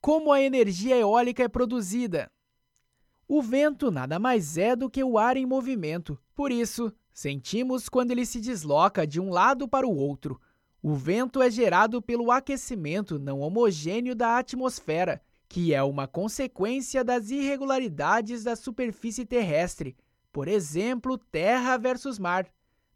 Como a energia eólica é produzida? O vento nada mais é do que o ar em movimento. Por isso, sentimos quando ele se desloca de um lado para o outro. O vento é gerado pelo aquecimento não homogêneo da atmosfera, que é uma consequência das irregularidades da superfície terrestre, por exemplo, terra versus mar,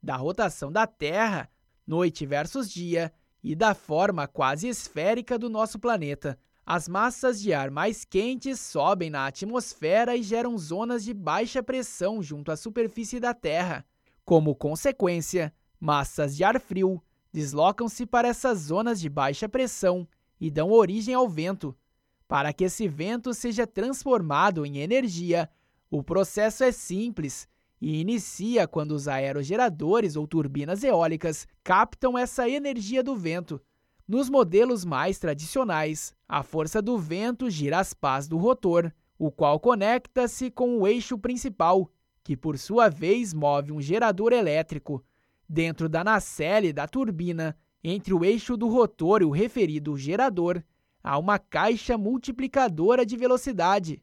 da rotação da Terra, noite versus dia e da forma quase esférica do nosso planeta. As massas de ar mais quentes sobem na atmosfera e geram zonas de baixa pressão junto à superfície da Terra. Como consequência, massas de ar frio deslocam-se para essas zonas de baixa pressão e dão origem ao vento. Para que esse vento seja transformado em energia, o processo é simples e inicia quando os aerogeradores ou turbinas eólicas captam essa energia do vento nos modelos mais tradicionais, a força do vento gira as pás do rotor, o qual conecta-se com o eixo principal, que por sua vez move um gerador elétrico. Dentro da nacelle da turbina, entre o eixo do rotor e o referido gerador, há uma caixa multiplicadora de velocidade.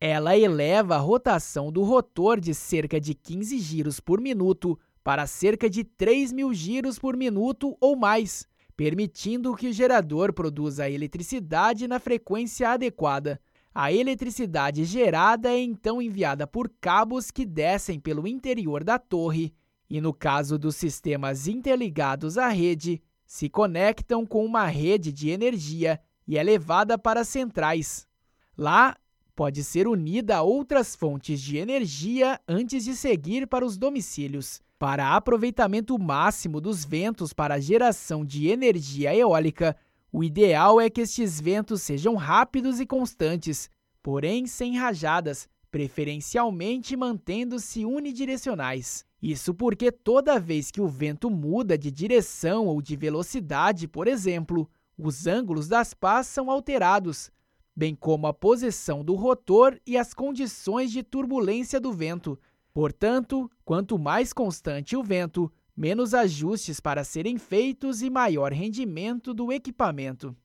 Ela eleva a rotação do rotor de cerca de 15 giros por minuto para cerca de 3 mil giros por minuto ou mais permitindo que o gerador produza eletricidade na frequência adequada. A eletricidade gerada é então enviada por cabos que descem pelo interior da torre e, no caso dos sistemas interligados à rede, se conectam com uma rede de energia e é levada para centrais. Lá, pode ser unida a outras fontes de energia antes de seguir para os domicílios. Para aproveitamento máximo dos ventos para a geração de energia eólica, o ideal é que estes ventos sejam rápidos e constantes, porém sem rajadas, preferencialmente mantendo-se unidirecionais. Isso porque toda vez que o vento muda de direção ou de velocidade, por exemplo, os ângulos das pás são alterados, bem como a posição do rotor e as condições de turbulência do vento, Portanto, quanto mais constante o vento, menos ajustes para serem feitos e maior rendimento do equipamento.